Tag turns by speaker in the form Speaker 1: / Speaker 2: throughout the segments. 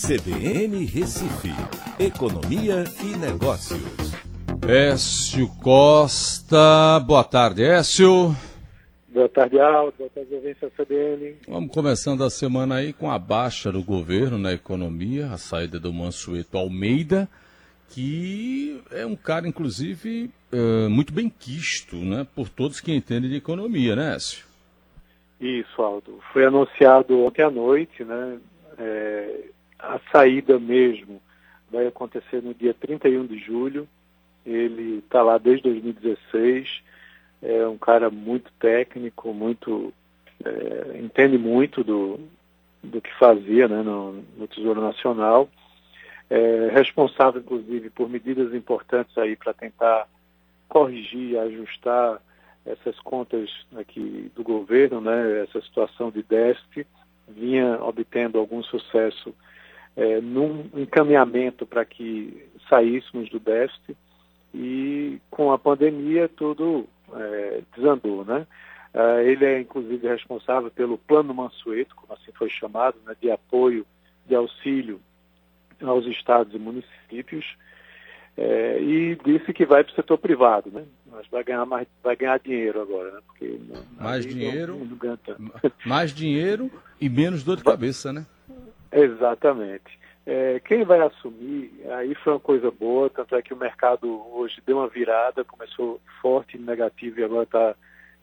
Speaker 1: CBN Recife, Economia e Negócios.
Speaker 2: Écio Costa, boa tarde, Écio.
Speaker 3: Boa tarde, Aldo. Boa tarde, ouvinte da CBN.
Speaker 2: Vamos começando a semana aí com a baixa do governo na economia, a saída do Mansueto Almeida, que é um cara, inclusive, é, muito bem quisto, né, por todos que entendem de economia, né, Écio?
Speaker 3: Isso, Aldo. Foi anunciado ontem à noite, né, é, a saída mesmo vai acontecer no dia 31 de julho. Ele está lá desde 2016. É um cara muito técnico, muito é, entende muito do, do que fazia né, no, no Tesouro Nacional. É, responsável, inclusive, por medidas importantes aí para tentar corrigir, ajustar essas contas aqui do governo, né, essa situação de déficit, vinha obtendo algum sucesso é, num encaminhamento para que saíssemos do déficit e com a pandemia tudo é, desandou, né? É, ele é inclusive responsável pelo Plano Mansueto, como assim foi chamado, né, de apoio, de auxílio aos estados e municípios, é, e disse que vai para o setor privado, né? Mas vai ganhar mais, vai ganhar dinheiro agora, né? Porque
Speaker 2: mais dinheiro, não, não mais dinheiro e menos dor de cabeça, né?
Speaker 3: Exatamente. É, quem vai assumir, aí foi uma coisa boa, tanto é que o mercado hoje deu uma virada, começou forte e negativo e agora está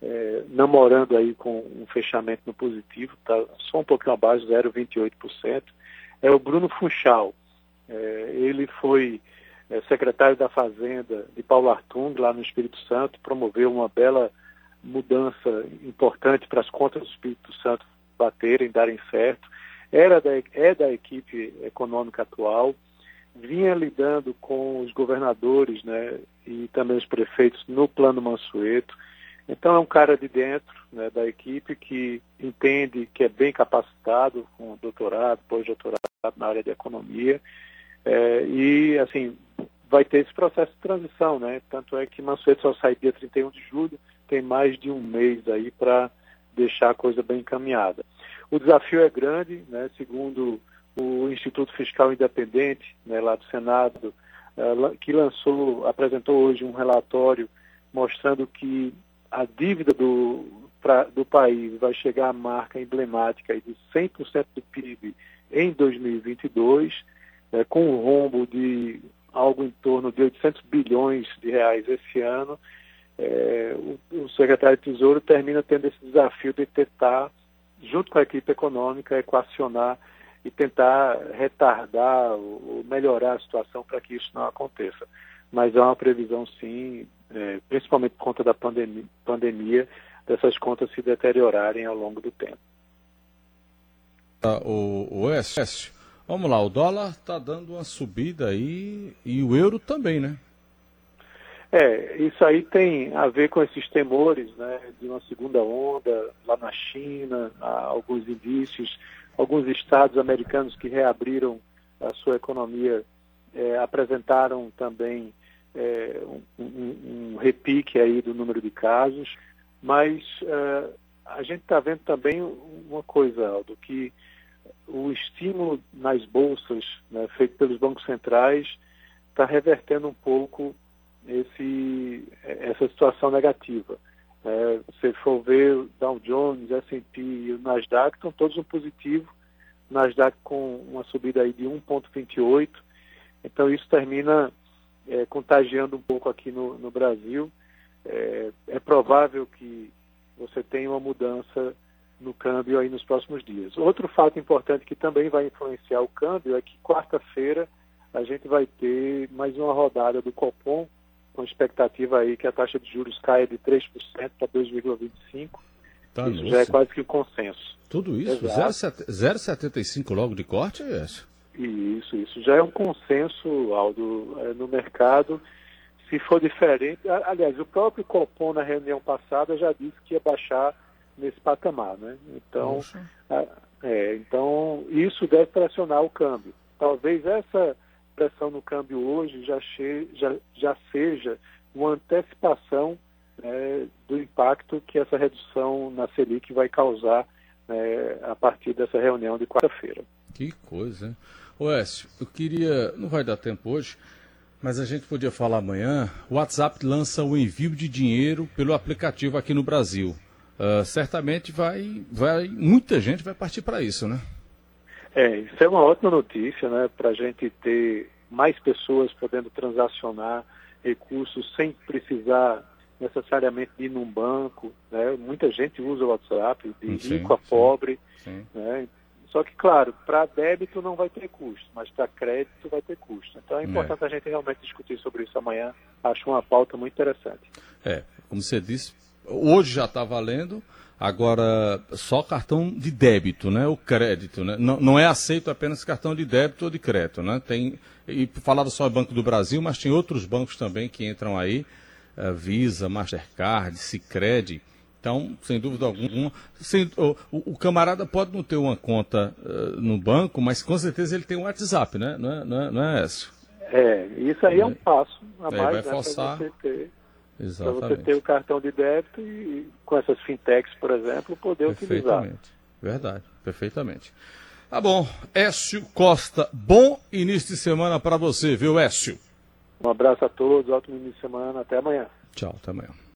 Speaker 3: é, namorando aí com um fechamento no positivo, está só um pouquinho abaixo, 0,28%. É o Bruno Funchal. É, ele foi é, secretário da Fazenda de Paulo Artung, lá no Espírito Santo, promoveu uma bela mudança importante para as contas do Espírito Santo baterem, darem certo era da, é da equipe econômica atual, vinha lidando com os governadores né, e também os prefeitos no plano Mansueto. Então é um cara de dentro né, da equipe que entende que é bem capacitado, com doutorado, pós-doutorado na área de economia, é, e assim vai ter esse processo de transição, né? Tanto é que Mansueto só sai dia 31 de julho, tem mais de um mês aí para deixar a coisa bem encaminhada. O desafio é grande, né, segundo o Instituto Fiscal Independente, né, lá do Senado, uh, que lançou, apresentou hoje um relatório mostrando que a dívida do, pra, do país vai chegar à marca emblemática de 100% do PIB em 2022, né, com um rombo de algo em torno de 800 bilhões de reais esse ano. É, o, o secretário de Tesouro termina tendo esse desafio de tentar junto com a equipe econômica, equacionar e tentar retardar ou melhorar a situação para que isso não aconteça. Mas há uma previsão, sim, é, principalmente por conta da pandemia, pandemia, dessas contas se deteriorarem ao longo do tempo.
Speaker 2: Ah, o, o Écio, vamos lá, o dólar está dando uma subida aí e o euro também, né?
Speaker 3: É, isso aí tem a ver com esses temores né, de uma segunda onda lá na China, alguns indícios, alguns estados americanos que reabriram a sua economia é, apresentaram também é, um, um, um, repique aí do número de casos, mas é, a gente está vendo também uma coisa, Aldo, que o estímulo nas bolsas né, feito pelos bancos centrais está revertendo um pouco esse, essa situação negativa. É, se for ver o Dow Jones, S&P e o Nasdaq estão todos no positivo, Nasdaq com uma subida aí de 1,28, então isso termina é, contagiando um pouco aqui no, no Brasil. É, é, provável que você tenha uma mudança no câmbio aí nos próximos dias. Outro fato importante que também vai influenciar o câmbio é que quarta-feira a gente vai ter mais uma rodada do Copom, com expectativa aí que a taxa de juros caia de 3% para 2,25%. Tá, isso nossa. já é quase que o consenso.
Speaker 2: Tudo isso? 0,75 logo de corte, é isso?
Speaker 3: Isso, isso. Já é um consenso, Aldo, é, no mercado. Se for diferente, aliás, o próprio Copom na reunião passada já disse que ia baixar nesse patamar, né? Então, a, é, então isso deve pressionar o câmbio. Talvez essa pressão no câmbio hoje já, che, já, já seja uma antecipação né, do impacto que essa redução na Selic vai causar né, a partir dessa reunião de quarta-feira.
Speaker 2: Que coisa, hein? Ô Écio, eu queria. Não vai dar tempo hoje, mas a gente podia falar amanhã. O WhatsApp lança o envio de dinheiro pelo aplicativo aqui no Brasil. Uh, certamente vai, vai. Muita gente vai partir para isso, né?
Speaker 3: É, isso é uma ótima notícia, né? Para a gente ter mais pessoas podendo transacionar recursos sem precisar necessariamente ir num banco. Né? Muita gente usa o WhatsApp, de sim, rico a pobre. Sim, sim. Né? Só que, claro, para débito não vai ter custo, mas para crédito vai ter custo. Então é, é. importante é. a gente realmente discutir sobre isso amanhã. Acho uma pauta muito interessante.
Speaker 2: É, como você disse, hoje já está valendo, agora só cartão de débito, né? O crédito, né? Não, não é aceito apenas cartão de débito ou de crédito, né? Tem, e falava só Banco do Brasil, mas tem outros bancos também que entram aí, uh, Visa, Mastercard, Sicredi. Então, sem dúvida alguma, sem, o, o, camarada pode não ter uma conta uh, no banco, mas com certeza ele tem um WhatsApp, né? Não é, não é, não é isso?
Speaker 3: É, isso aí é, é um passo a
Speaker 2: é, mais vai né, forçar.
Speaker 3: você ter. Para você ter o cartão de débito e com essas fintechs, por exemplo, poder utilizar.
Speaker 2: Perfeitamente. Verdade, perfeitamente. Tá bom. Écio Costa, bom início de semana para você, viu, Écio?
Speaker 3: Um abraço a todos, ótimo início de semana, até amanhã.
Speaker 2: Tchau, até amanhã.